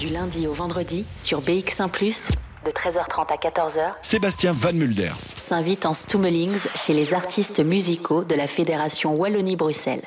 Du lundi au vendredi sur BX1 de 13h30 à 14h, Sébastien Van Mulders. s'invite en Stummelings chez les artistes musicaux de la Fédération Wallonie-Bruxelles.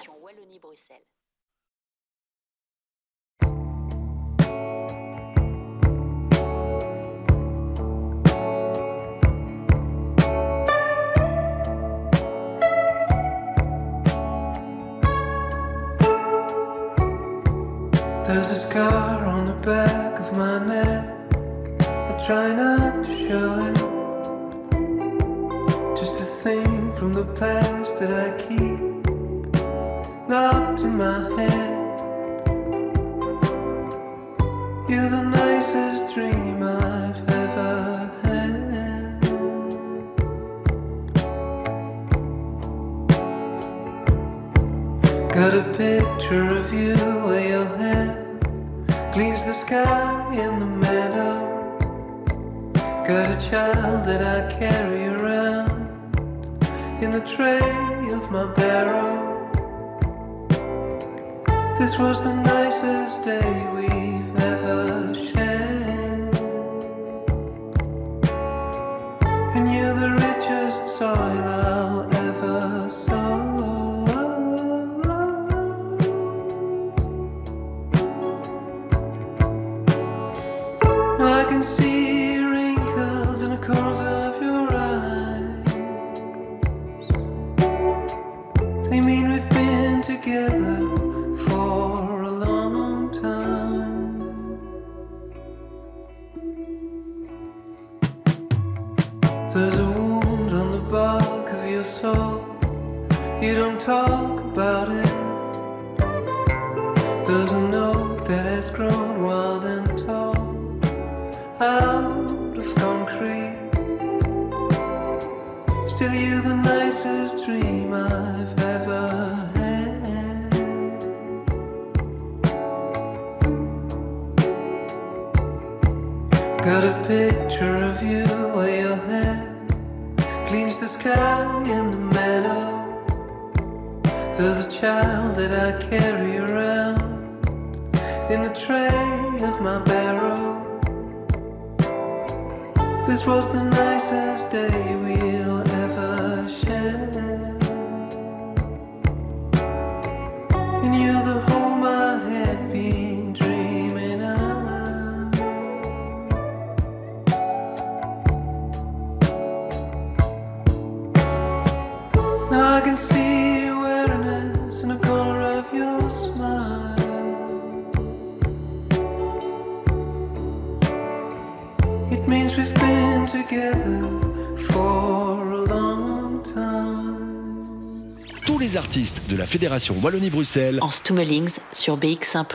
Got a picture of you where your hand cleans the sky in the meadow. Got a child that I carry around in the tray of my barrow. This was the nicest day we've your soul. You don't talk about it. There's an oak that has grown wild and tall out of concrete. Still, you're the nicest child that I carry around in the tray of my barrow. This was the nicest day we'll ever share. And you're the home I had been dreaming of. Now I can see artistes de la Fédération Wallonie-Bruxelles En Stummelings sur BX1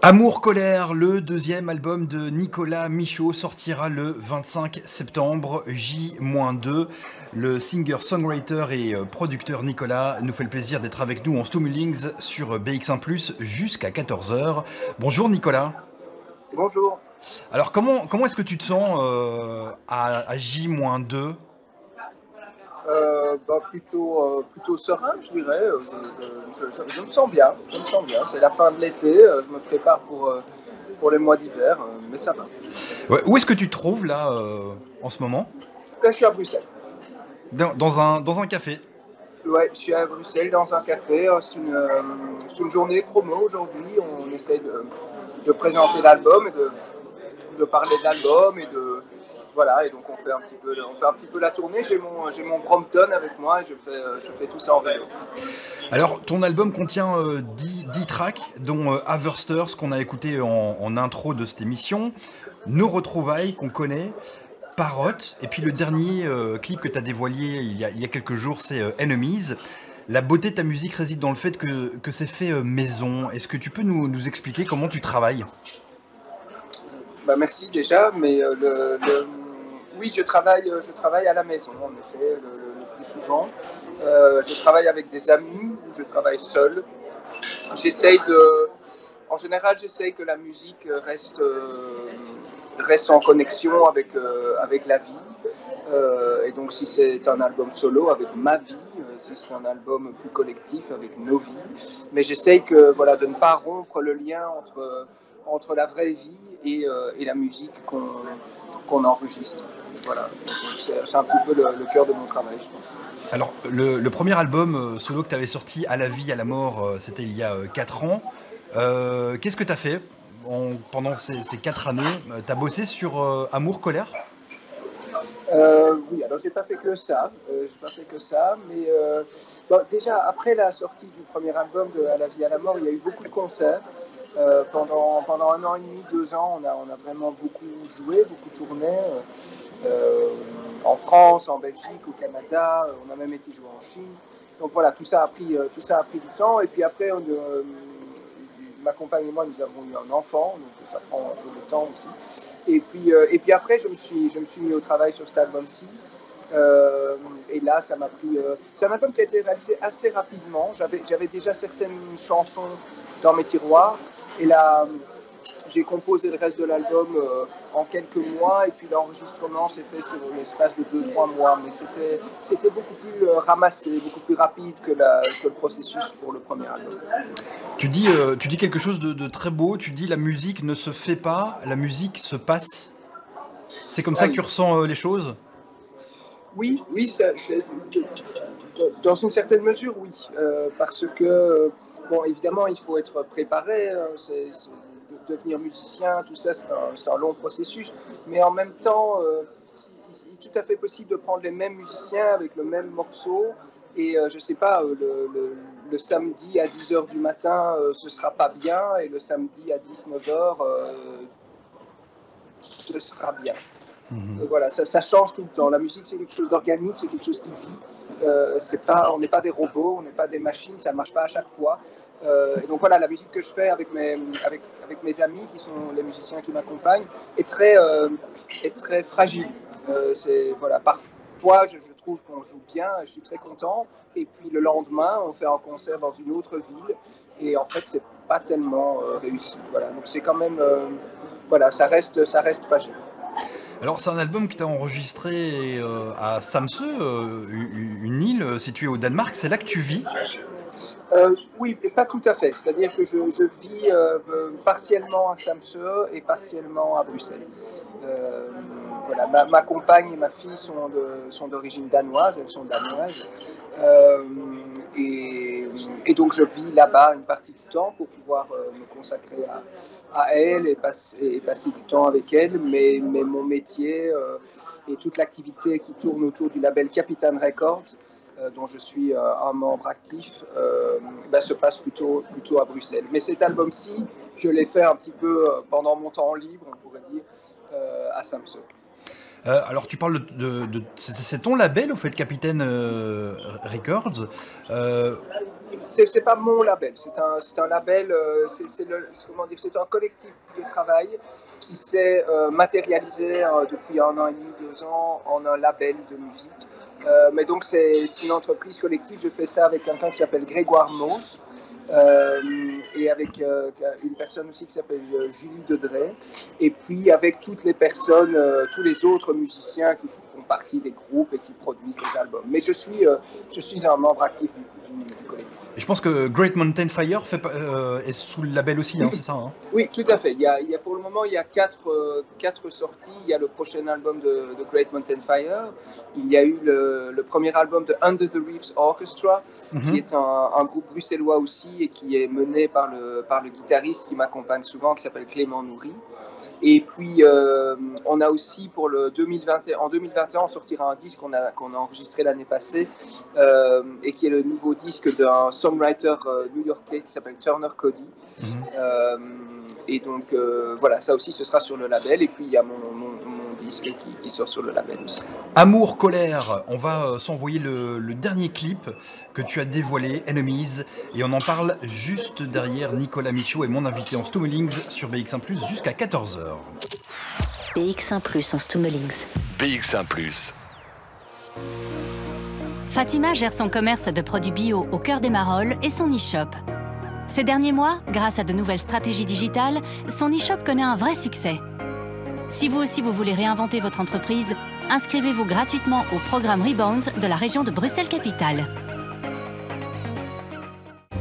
Amour Colère, le deuxième album de Nicolas Michaud sortira le 25 septembre, J-2. Le singer-songwriter et euh, producteur Nicolas nous fait le plaisir d'être avec nous en Stumulings sur BX1 jusqu'à 14h. Bonjour Nicolas. Bonjour. Alors comment, comment est-ce que tu te sens euh, à, à J-2 Euh, bah, plutôt, euh, plutôt serein, je dirais. Euh, Je, je- je- je me sens bien. Je me sens bien. C'est la fin de l'été. Je me prépare pour, pour les mois d'hiver, mais ça va. Ouais, Où est-ce que tu te trouves là euh, en ce moment? Là, je suis à Bruxelles. dans, dans un, dans un café? Ouais, je suis à Bruxelles dans un café. C'est une, une journée promo aujourd'hui. On essaie de, de présenter l'album et de, de parler de l'album et de voilà. Et donc on fait un petit peu, on fait un petit peu la tournée. J'ai mon, j'ai mon Brompton avec moi et je fais, euh, je fais tout ça en vélo. Alors, ton album contient euh, 10, 10 tracks, dont euh, Haversters, qu'on a écouté en, en intro de cette émission, Nos retrouvailles, qu'on connaît, Parotte, et puis le dernier euh, clip que tu as dévoilé il y a, il y a quelques jours, c'est euh, Enemies. La beauté de ta musique réside dans le fait que, que c'est fait maison. Est-ce que tu peux nous, nous expliquer comment tu travailles? Bah, merci déjà, mais le, le- oui, je travaille, euh, je travaille à la maison, en effet, le, plus souvent. Euh, je travaille avec des amis je travaille seul. J'essaye de, en général, j'essaye que la musique reste, euh, reste en connexion avec, avec la vie. et donc si c'est un album solo avec ma vie, si c'est un album plus collectif avec nos vies. Mais j'essaye que, voilà, de ne pas rompre le lien entre, entre la vraie vie et, et la musique qu'on enregistre. Voilà, c'est un petit peu le, le cœur de mon travail, je pense. Alors, le, premier album euh, solo que tu avais sorti, À la vie, à la mort, euh, c'était il y a 4 euh, ans. Qu'est-ce que tu as fait pendant ces, 4 années? Tu as bossé sur Amour, colère? Oui, alors j'ai pas fait que ça, j'ai pas fait que ça, mais déjà après la sortie du premier album de À la vie à la mort, il y a eu beaucoup de concerts. pendant, pendant un an et demi, deux ans, on a, on a vraiment beaucoup joué, beaucoup tourné. Euh, en France, en Belgique, au Canada, euh, on a même été joué en Chine. Donc voilà, tout ça a pris, euh, tout ça a pris du temps. Et puis après, ma compagne et moi, nous avons eu un enfant, donc ça prend un peu de temps aussi. Et puis, et puis après, je me, suis, je me suis mis au travail sur cet album-ci. et là, ça m'a pris. c'est un album qui a été réalisé assez rapidement. J'avais, j'avais déjà certaines chansons dans mes tiroirs. Et là, j'ai composé le reste de l'album euh, en quelques mois et puis l'enregistrement s'est fait sur l'espace de 2-3 mois. Mais c'était, c'était beaucoup plus euh, ramassé, beaucoup plus rapide que, la, que, le processus pour le premier album. Tu dis, euh, tu dis quelque chose de, très beau, tu dis la musique ne se fait pas, la musique se passe. C'est comme ça ah que tu ressens les choses? Oui, oui, dans une certaine mesure, oui. parce que, bon, évidemment, il faut être préparé. Hein, c'est, devenir musicien, tout ça, c'est un, long processus. Mais en même temps, euh, il est tout à fait possible de prendre les mêmes musiciens avec le même morceau. Et euh, je ne sais pas, euh, le, samedi à 10h du matin, ce ne sera pas bien. Et le samedi à 19h, ce sera bien. Mhm. Voilà, ça, change tout le temps. La musique, c'est quelque chose d'organique, c'est quelque chose qui vit. Euh, pas, on n'est pas des robots, on n'est pas des machines, ça ne marche pas à chaque fois. Euh, et donc voilà, la musique que je fais avec mes, avec, avec mes amis, qui sont les musiciens qui m'accompagnent, est très, euh, est très fragile. c'est voilà, parfois, je, trouve qu'on joue bien, je suis très content. Et puis le lendemain, on fait un concert dans une autre ville, et en fait, c'est pas tellement réussi. Voilà, donc c'est quand même, voilà, ça reste, ça reste fragile. Alors c'est un album qui t'a enregistré euh, à Samsø, euh, une île euh, située au Danemark. C'est là que tu vis? Oui, mais pas tout à fait. C'est-à-dire que je, vis partiellement à Samsø et partiellement à Bruxelles. voilà, ma, compagne et ma fille sont d'origine danoise, elles sont danoises. Et, donc je vis là-bas une partie du temps pour pouvoir euh, me consacrer à, elle et, passer, du temps avec elle. Mais, mon métier euh, et toute l'activité qui tourne autour du label Capitan Records, euh, dont je suis un membre actif, ben, se passe plutôt, plutôt à Bruxelles. Mais cet album-ci, je l'ai fait un petit peu pendant mon temps libre, on pourrait dire, à Samsung. Euh, alors tu parles de, c'est ton label au fait Capitaine euh, Records. Euh... C'est pas mon label, c'est un, un, label, euh, c'est un collectif de travail qui s'est matérialisé depuis un an et demi, deux ans en un label de musique. Mais donc c'est une entreprise collective, je fais ça avec quelqu'un qui s'appelle Grégoire Mauss, euh, et avec euh, une personne aussi qui s'appelle euh, Julie Dedray, et puis avec toutes les personnes, tous les autres musiciens qui font partie des groupes et qui produisent des albums. Mais je suis, je suis un membre actif du, collectif. Et je pense que Great Mountain Fire fait, est sous le label aussi, hein, c'est ça hein? Oui, tout à fait. Il y, a, il y, a, pour le moment, il y a quatre, quatre sorties. Il y a le prochain album de, de Great Mountain Fire. Il y a eu le, le, premier album de Under the Reefs Orchestra, qui mhm. est un, un, groupe bruxellois aussi et qui est mené par le, par le guitariste qui m'accompagne souvent, qui s'appelle Clément Nourri. Et puis, euh, on a aussi pour le 2021, en 2021, on sortira un disque qu'on a, qu'on a enregistré l'année passée euh, et qui est le nouveau disque d'un songwriter euh, new-yorkais qui s'appelle Turner Cody. Mhm. Et donc, voilà, ça aussi, ce sera sur le label. Et puis, il y a mon, mon, disque qui, sort sur le label aussi. Amour, colère, on va s'envoyer le, le dernier clip que tu as dévoilé, Enemies, et on en parle juste derrière Nicolas Michaud et mon invité en Stummelings sur BX1 jusqu'à 14h. BX1 en Stummelings. BX1 Fatima gère son commerce de produits bio au cœur des Marolles et son e-shop. Ces derniers mois, grâce à de nouvelles stratégies digitales, son e-shop connaît un vrai succès. Si vous aussi vous voulez réinventer votre entreprise, inscrivez-vous gratuitement au programme Rebound de la région de Bruxelles-Capitale.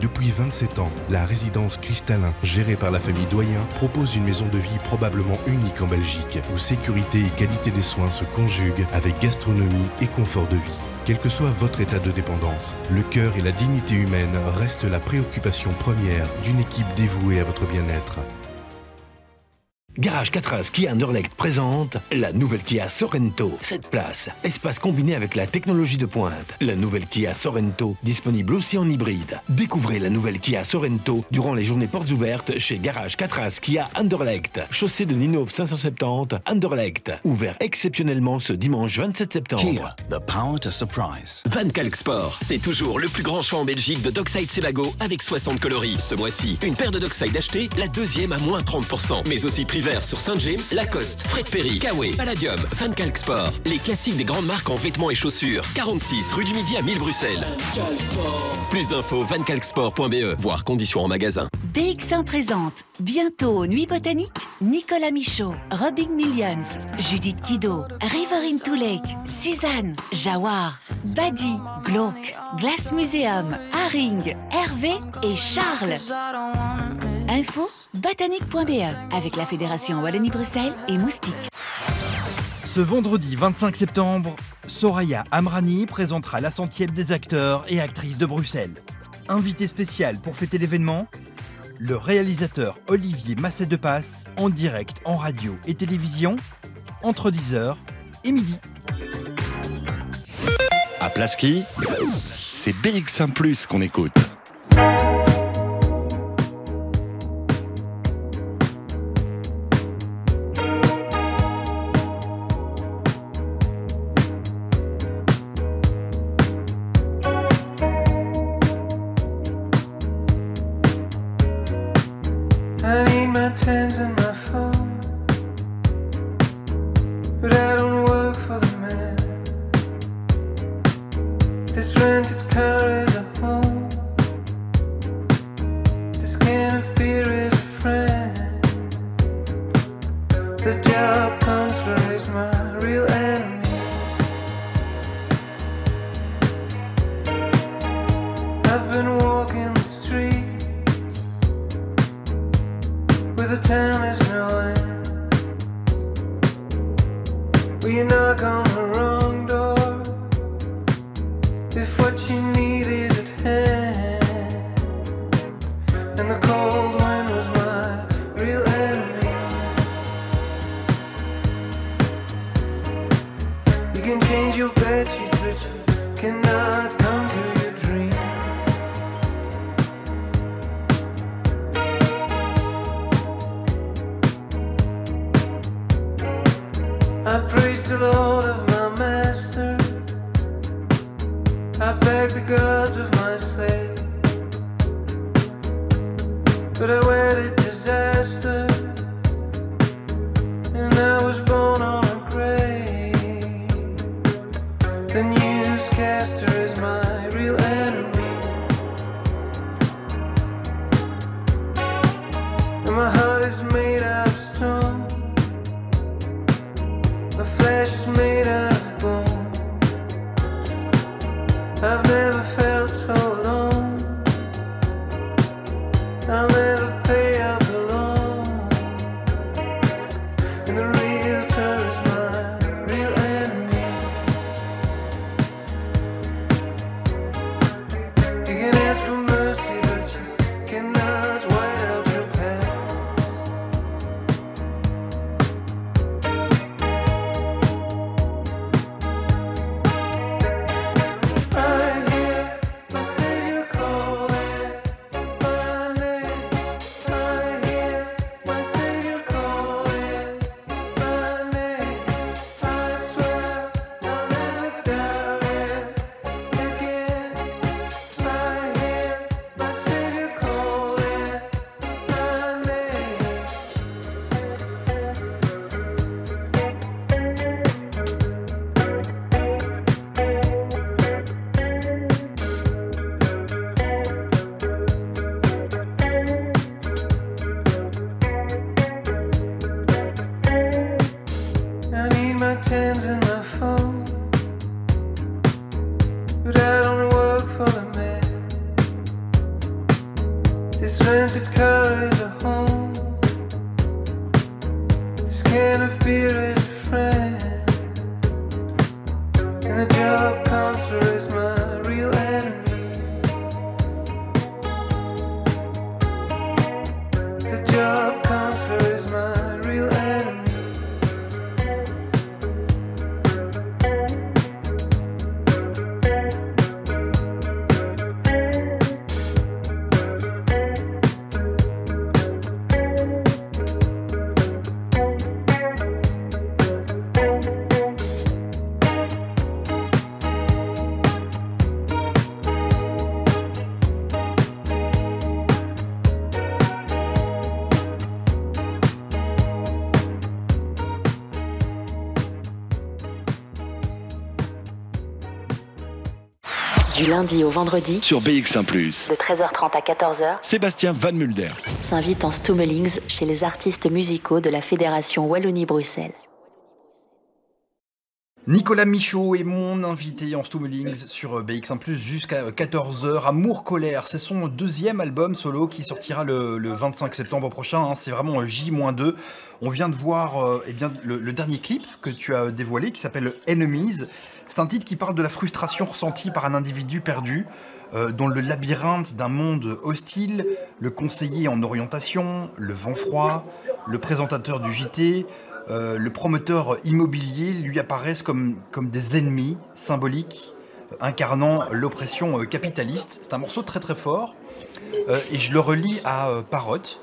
Depuis 27 ans, la résidence Cristallin, gérée par la famille Doyen, propose une maison de vie probablement unique en Belgique, où sécurité et qualité des soins se conjuguent avec gastronomie et confort de vie. Quel que soit votre état de dépendance, le cœur et la dignité humaine restent la préoccupation première d'une équipe dévouée à votre bien-être. Garage 4 As Kia Underlect présente la nouvelle Kia Sorento. Cette place, espace combiné avec la technologie de pointe. La nouvelle Kia Sorento, disponible aussi en hybride. Découvrez la nouvelle Kia Sorento durant les journées portes ouvertes chez Garage 4 As Kia Underlect. Chaussée de Ninove 570 Underlect. Ouvert exceptionnellement ce dimanche 27 septembre. Kia, the power to surprise. Van Kalk Sport, c'est toujours le plus grand choix en Belgique de Dockside Sebago avec 60 coloris. Ce mois-ci, une paire de Dockside achetée, la deuxième à moins 30%. Mais aussi prix vert sur Saint James, Lacoste, Fred Perry, Kawe, Palladium, Van Kalk Sport. Les classiques des grandes marques en vêtements et chaussures. 46 rue du Midi à 1000 Bruxelles. Plus d'infos vankalksport.be, voire conditions en magasin. DX1 présente bientôt Nuit Botanique, Nicolas Michaud, Robin Millions, Judith Kido, River into Lake, Suzanne, Jawar, Badi, Glauque, Glass Museum, Haring, Hervé et Charles. Info botanique.be avec la Fédération Wallonie-Bruxelles et Moustique. Ce vendredi 25 septembre, Soraya Amrani présentera la centième des acteurs et actrices de Bruxelles. Invité spécial pour fêter l'événement, le réalisateur Olivier Masset de Passe en direct en radio et télévision entre 10h et midi. À Plaski, c'est BX1 Plus qu'on écoute. Beg the gods of my slave. spirit. Lundi au vendredi, Sur BX1 de 13h30 à 14h, Sébastien Van Mulders. s'invite en Stummelings chez les artistes musicaux de la Fédération Wallonie-Bruxelles. Nicolas Michaud est mon invité en Stummelings sur euh, BX1 jusqu'à 14h. Amour Colère, c'est son deuxième album solo qui sortira le, le 25 septembre prochain. hein. C'est vraiment un J-2. On vient de voir euh, eh bien, le, le dernier clip que tu as dévoilé qui s'appelle Enemies. C'est un titre qui parle de la frustration ressentie par un individu perdu. euh, dans le labyrinthe d'un monde hostile, le conseiller en orientation, le vent froid, le présentateur du JT, euh, le promoteur immobilier lui apparaissent comme, comme des ennemis symboliques euh, incarnant l'oppression euh, capitaliste. C'est un morceau très très fort et je le relis à Parotte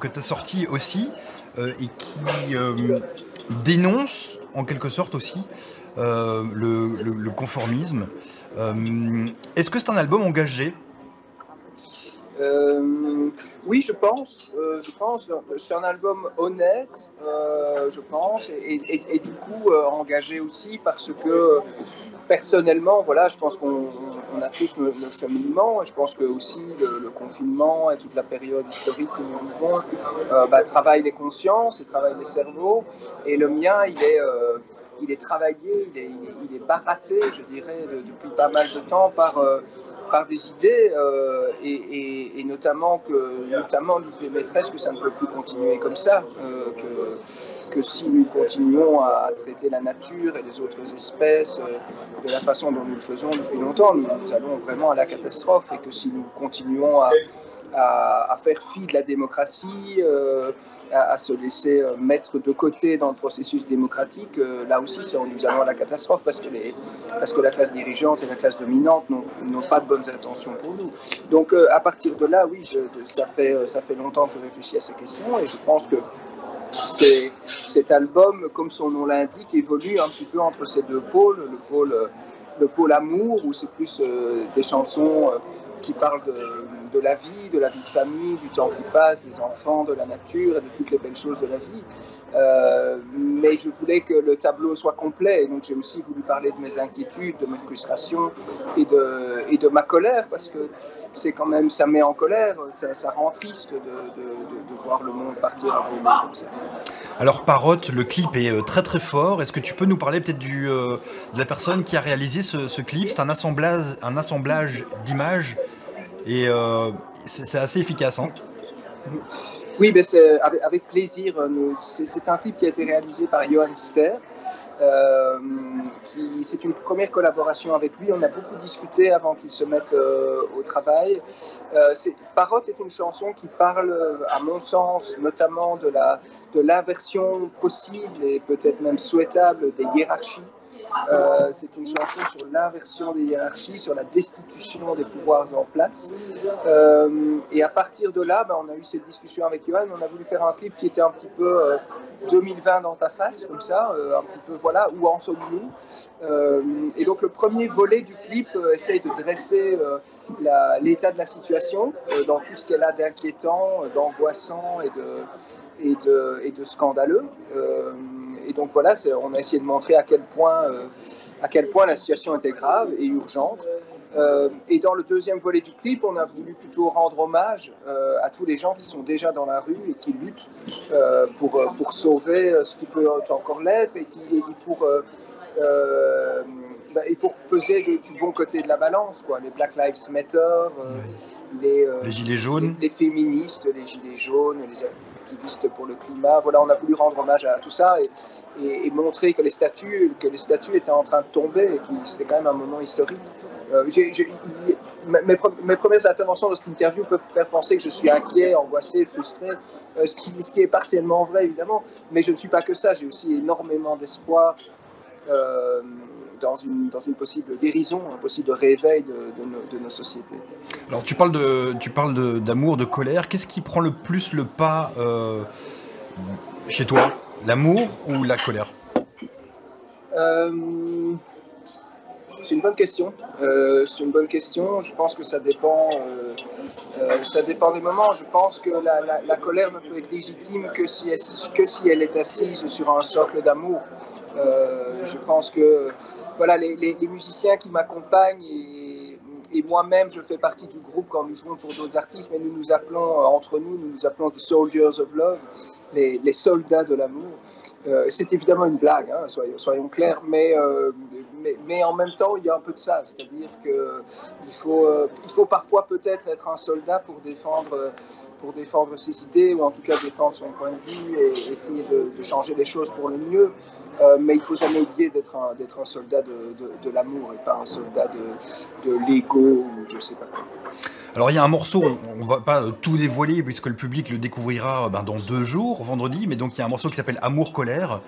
que tu as sorti aussi et qui dénonce en quelque sorte aussi euh, le, conformisme. Euh, Est-ce que c'est un album engagé? Euh, oui, je pense. je pense. C'est un album honnête, je pense, et, du coup engagé aussi parce que personnellement, voilà, je pense qu'on on a tous le, le cheminement, et je pense que aussi le, confinement et toute la période historique que nous vivons bah, travaille les consciences et travaille les cerveaux. Et le mien, il est il est travaillé, il est, il baraté, je dirais, de- depuis pas mal de temps par, euh, par des idées, euh, et, notamment que notamment l'idée maîtresse que ça ne peut plus continuer comme ça, euh, que, que si nous continuons à traiter la nature et les autres espèces de la façon dont nous le faisons depuis longtemps, nous allons vraiment à la catastrophe, et que si nous continuons à, à, faire fi de la démocratie, euh, à, se laisser euh, mettre de côté dans le processus démocratique, euh, là aussi, c'est- nous allons à la catastrophe parce que, parce que la classe dirigeante et la classe dominante n'ont pas de bonnes intentions pour nous. Donc, à partir de là, oui, ça, fait, ça fait longtemps que je réfléchis à ces questions et je pense que cet album, comme son nom l'indique, évolue un petit peu entre ces deux pôles, le pôle, le pôle amour, où c'est plus des chansons qui parlent de, de la vie, de la vie de famille, du temps qui passe, des enfants, de la nature et de toutes les belles choses de la vie. Euh, mais je voulais que le tableau soit complet, et donc j'ai aussi voulu parler de mes inquiétudes, de mes frustrations et de, et de ma colère, parce que c'est quand même, ça met en colère, ça, ça rend triste de, de- voir le monde partir à volo comme ça. Alors Parotte, le clip est euh, très très fort. Est-ce que tu peux nous parler peut-être euh, de la personne qui a réalisé ce, ce clip? C'est un assemblage, un assemblage d'images et euh, c'est assez efficace. Hein Oui, ben avec, plaisir. euh, C'est un clip qui a été réalisé par Johan Ster. euh, c'est une première collaboration avec lui. On a beaucoup discuté avant qu'il se mette euh, au travail. Euh, Parotte est une chanson qui parle, à mon sens, notamment de la de l'inversion possible et peut-être même souhaitable des hiérarchies. Euh, c'est une chanson sur l'inversion des hiérarchies, sur la destitution des pouvoirs en place. Euh, et à partir de là, ben, on a eu cette discussion avec Johan. On a voulu faire un clip qui était un petit peu euh, 2020 dans ta face, comme ça, euh, un petit peu voilà, où en sommes-nous Euh, Et donc le premier volet du clip euh, essaye de dresser euh, l'état de la situation euh, dans tout ce qu'elle a d'inquiétant, euh, d'angoissant et de scandaleux. Et donc voilà, on a essayé de montrer à quel point, euh, à quel point la situation était grave et urgente. Euh, et dans le deuxième volet du clip, on a voulu plutôt rendre hommage euh, à tous les gens qui sont déjà dans la rue et qui luttent pour, pour sauver ce qui peut encore l'être et, qui, et pour, bah, et pour peser de- du bon côté de la balance. Quoi. Les Black Lives Matter, euh, les, euh, Les gilets jaunes. les, les féministes, les gilets jaunes, les activistes pour le climat. Voilà, on a voulu rendre hommage à tout ça et, et- et montrer que les statues, que les statues étaient en train de tomber et que c'était quand même un moment historique. Euh, mes, pre- mes premières interventions dans cette interview peuvent faire penser que je suis inquiet, angoissé, frustré, euh, ce, qui, ce qui est partiellement vrai évidemment, mais je ne suis pas que ça, j'ai aussi énormément d'espoir euh, dans, une, dans une possible guérison, un possible réveil de, de nos, de nos sociétés. Alors tu parles de, tu parles d'amour, de, colère. Qu'est-ce qui prend le plus le pas euh, chez toi? L'amour ou la colère? Euh, c'est une bonne question. Euh, c'est une bonne question. Je pense que ça dépend. ça dépend des moments. Je pense que la, la- la colère ne peut être légitime que si elle, que si elle est assise sur un socle d'amour. Euh, je pense que voilà les, musiciens qui m'accompagnent et moi-même, je fais partie du groupe quand nous jouons pour d'autres artistes, mais nous nous appelons, entre nous, nous nous appelons The Soldiers of Love, les, soldats de l'amour. c'est évidemment une blague, hein, soyons, clairs, mais, mais, en même temps, il y a un peu de ça. C'est-à-dire qu'il faut, il faut parfois peut-être être un soldat pour défendre pour défendre ses idées ou en tout cas défendre son point de vue et essayer de changer les choses pour le mieux. Euh, mais il faut jamais oublier d'être un, d'être un soldat de, de, de l'amour et pas un soldat de, de l'ego ou je sais pas quoi. Alors il y a un morceau, on, ne va pas tout dévoiler puisque le public le découvrira ben, dans deux jours, vendredi, mais donc il y a un morceau qui s'appelle Amour colère.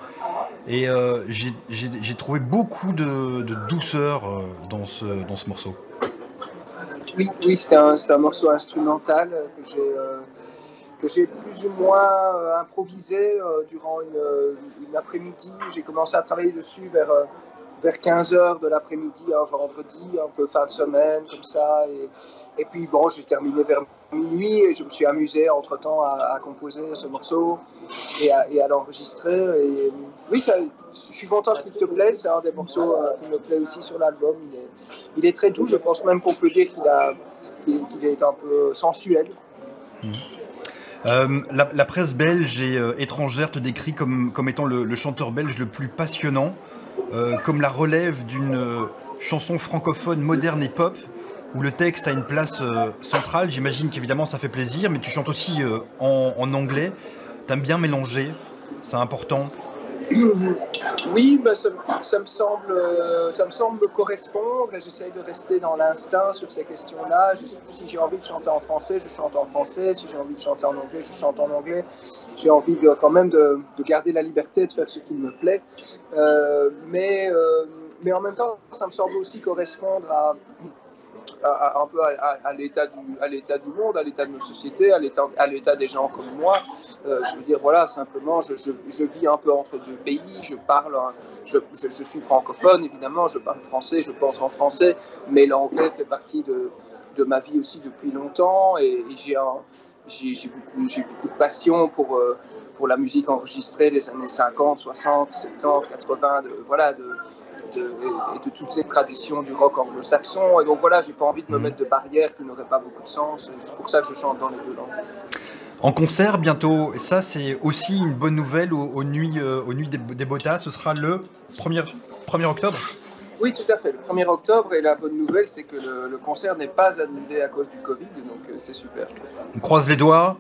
Et euh, j'ai, j'ai, j'ai trouvé beaucoup de, de douceur euh, dans ce, dans ce morceau. Oui, oui c'est un, un, morceau instrumental que j'ai, euh, que j'ai plus ou moins euh, improvisé euh, durant une, une après-midi. J'ai commencé à travailler dessus vers, euh, vers 15h de l'après-midi, un vendredi, un peu fin de semaine, comme ça. Et, puis bon, j'ai terminé vers minuit et je me suis amusé entre-temps à, composer ce morceau et à, l'enregistrer. Oui, je suis content qu'il te plaise. C'est un des morceaux euh, qui me plaît aussi sur l'album. Il est, très doux. Je pense même qu'on peut dire qu'il qu est un peu sensuel. Mmh. Euh, la, presse belge et euh, étrangère te décrit comme, comme étant le, chanteur belge le plus passionnant, euh, comme la relève d'une chanson francophone moderne et pop, où le texte a une place centrale. J'imagine qu'évidemment ça fait plaisir, mais tu chantes aussi en, en, anglais. T'aimes bien mélanger, c'est important. Oui, bah, ça, me semble, euh, ça me semble correspondre et j'essaye de rester dans l'instinct sur ces questions-là. Si j'ai envie de chanter en français, je chante en français. Si j'ai envie de chanter en anglais, je chante en anglais. J'ai envie de, quand même de, de, garder la liberté de faire ce qui me plaît. Euh, euh, mais en même temps, ça me semble aussi correspondre à, un peu à, l'état du, du monde, à l'état de nos sociétés, à l'état, des gens comme moi. Euh, je veux dire, voilà, simplement, je, je, je, vis un peu entre deux pays, je parle, je, je, suis francophone, évidemment, je parle français, je pense en français, mais l'anglais fait partie de, de ma vie aussi depuis longtemps et, j'ai, j'ai, beaucoup, beaucoup de passion pour, euh, pour la musique enregistrée des années 50, 60, 70, 80, de, voilà, de, de, et de toutes ces traditions du rock anglo-saxon. Et donc voilà, j'ai pas envie de me mettre de barrières qui n'auraient pas beaucoup de sens. C'est pour ça que je chante dans les deux langues. En concert bientôt, et ça c'est aussi une bonne nouvelle aux, aux nuits, euh, aux nuits des, des Botas, ce sera le 1er, 1er octobre? Oui, tout à fait, le 1er octobre. Et la bonne nouvelle, c'est que le, le concert n'est pas annulé à cause du Covid, donc euh, c'est super. On croise les doigts.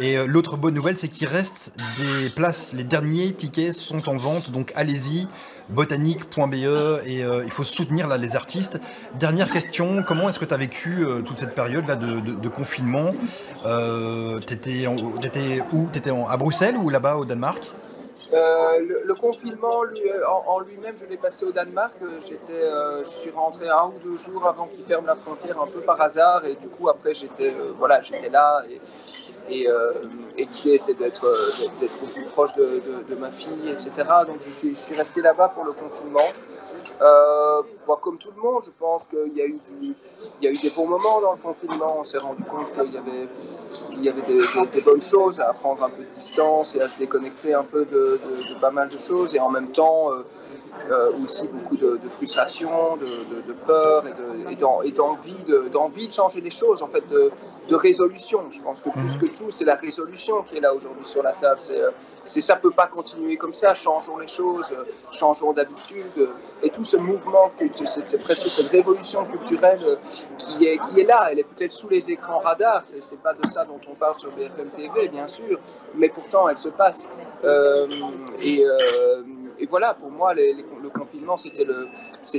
Et euh, l'autre bonne nouvelle, c'est qu'il reste des places. Les derniers tickets sont en vente, donc allez-y, botanique.be, et euh, il faut soutenir les artistes. Dernière question, comment est-ce que tu as vécu euh, toute cette période là, de, confinement? Euh, T'étais où? T'étais à Bruxelles ou là-bas au Danemark? Le, le, confinement lui, en, lui-même, je l'ai passé au Danemark. J'étais, euh, je suis rentré un ou deux jours avant qu'il ferme la frontière, un peu par hasard, et du coup après j'étais, euh, voilà, j'étais là et, euh, l'idée était d'être, d'être plus proche de, ma fille, etc. Donc je suis, je suis resté là-bas pour le confinement. Euh, bon, comme tout le monde, je pense qu'il y a eu des bons moments dans le confinement. On s'est rendu compte qu'il y avait, des, bonnes choses à prendre un peu de distance et à se déconnecter un peu de pas mal de choses. Et en même temps, euh, euh, aussi beaucoup de, de frustration, de, de, de, peur et d'envie de, d'envie de changer les choses, en fait, de, résolution. Je pense que plus que tout, c'est la résolution qui est là aujourd'hui sur la table. C'est ça peut pas continuer comme ça. Changeons les choses, changeons d'habitude. Et tout ce mouvement, c'est presque cette révolution culturelle qui est, qui est là. Elle est peut-être sous les écrans radars. C'est pas de ça dont on parle sur BFM TV, bien sûr, mais pourtant elle se passe. Euh, et euh, et voilà, pour moi, le confinement, c'était le,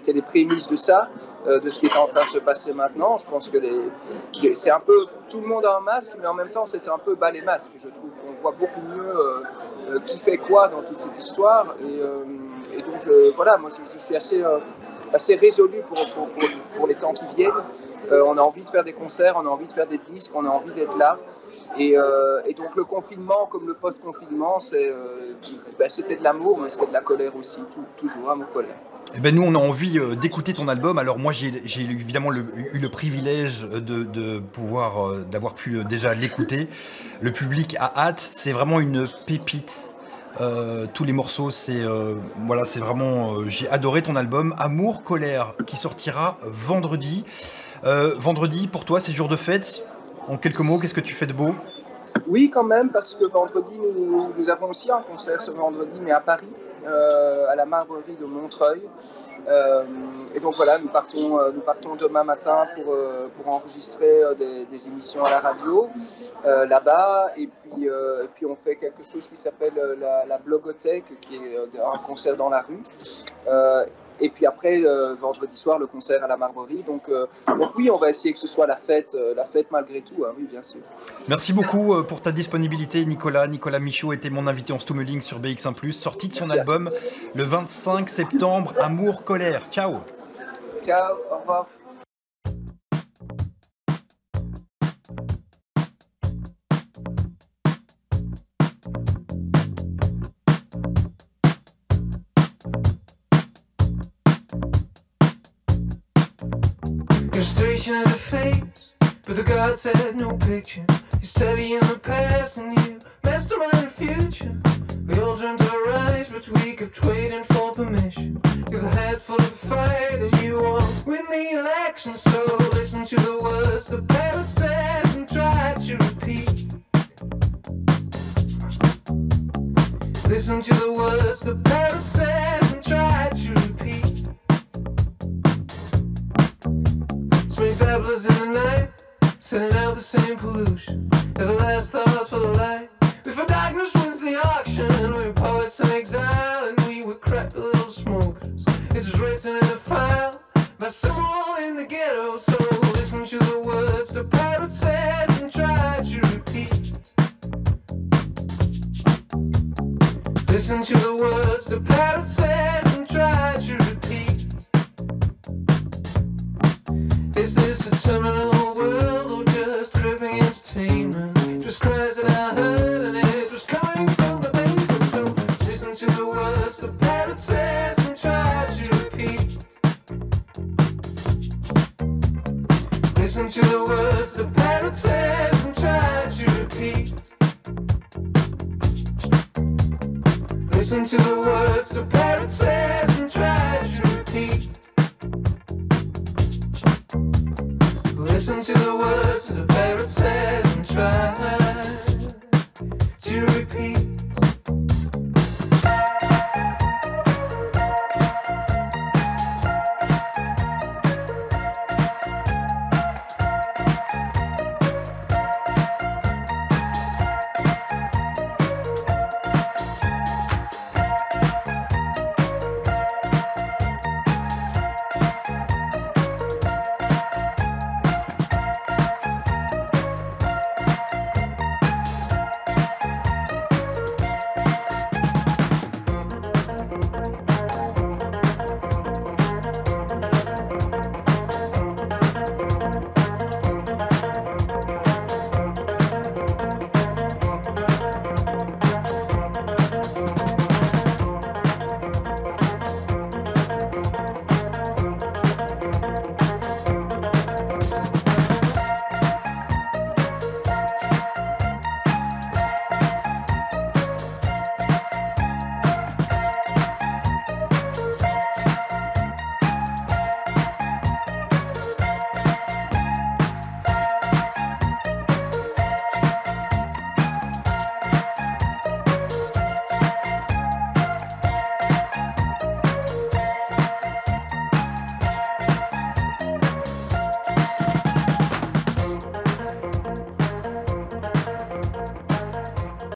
les prémices de ça, euh, de ce qui est en train de se passer maintenant. Je pense que c'est un peu tout le monde a un masque, mais en même temps, c'est un peu bas les masques. Je trouve qu'on voit beaucoup mieux euh, euh, qui fait quoi dans toute cette histoire. Et, donc, voilà, moi, je, suis assez, assez résolu pour, les temps qui viennent. On a envie de faire des concerts, on a envie de faire des disques, on a envie d'être là. Et, euh, et, donc le confinement, comme le post-confinement, euh, bah, c'était de l'amour, mais c'était de la colère aussi, toujours amour-colère. Eh ben nous, on a envie euh, d'écouter ton album. Alors moi, j'ai évidemment eu le privilège de, pouvoir, d'avoir pu déjà l'écouter. Le public a hâte. C'est vraiment une pépite. Tous les morceaux, c'est voilà, c'est vraiment. j'ai adoré ton album Amour, colère, qui sortira vendredi. Vendredi, pour toi, c'est jour de fête? En quelques mots, qu'est-ce que tu fais de beau? Oui, quand même, parce que vendredi, nous, avons aussi un concert ce vendredi, mais à Paris, euh, à la Marbrerie de Montreuil. Euh, et donc voilà, nous partons, euh, nous partons demain matin pour, pour enregistrer des, émissions à la radio là-bas. Et puis, et puis on fait quelque chose qui s'appelle la, la Blogothèque, qui est un concert dans la rue. Et puis après, euh, vendredi soir, le concert à la Marbrerie. Donc, euh, donc oui, on va essayer que ce soit la fête, euh, la fête malgré tout, hein, oui, bien sûr. Merci beaucoup pour ta disponibilité, Nicolas. Nicolas Michaud était mon invité en Stummeling sur BX1+, sorti de son Merci. album le 25 septembre, Amour, colère. Ciao Ciao, au revoir. You're of the fate, but the gods had no picture. You study in the past and you mastermind the future. We all dreamt our rise, but we kept waiting for permission. You've a head full of fire that you won't win the election, so listen to the words the parrot says and try to repeat. Listen to the words the parrot says sending out the same pollution. Never last thoughts for the light. Before darkness wins the auction, we're poets in exile, and we were crappy little smokers. This was written in a file by someone in the ghetto. So listen to the words the pirate says and try to repeat. Listen to the words the pirate says and try to repeat. Is this a terminal Listen to the words the parrot says and try to repeat. Listen to the words the parrot says and try to repeat. Listen to the words the parrot says and try to repeat.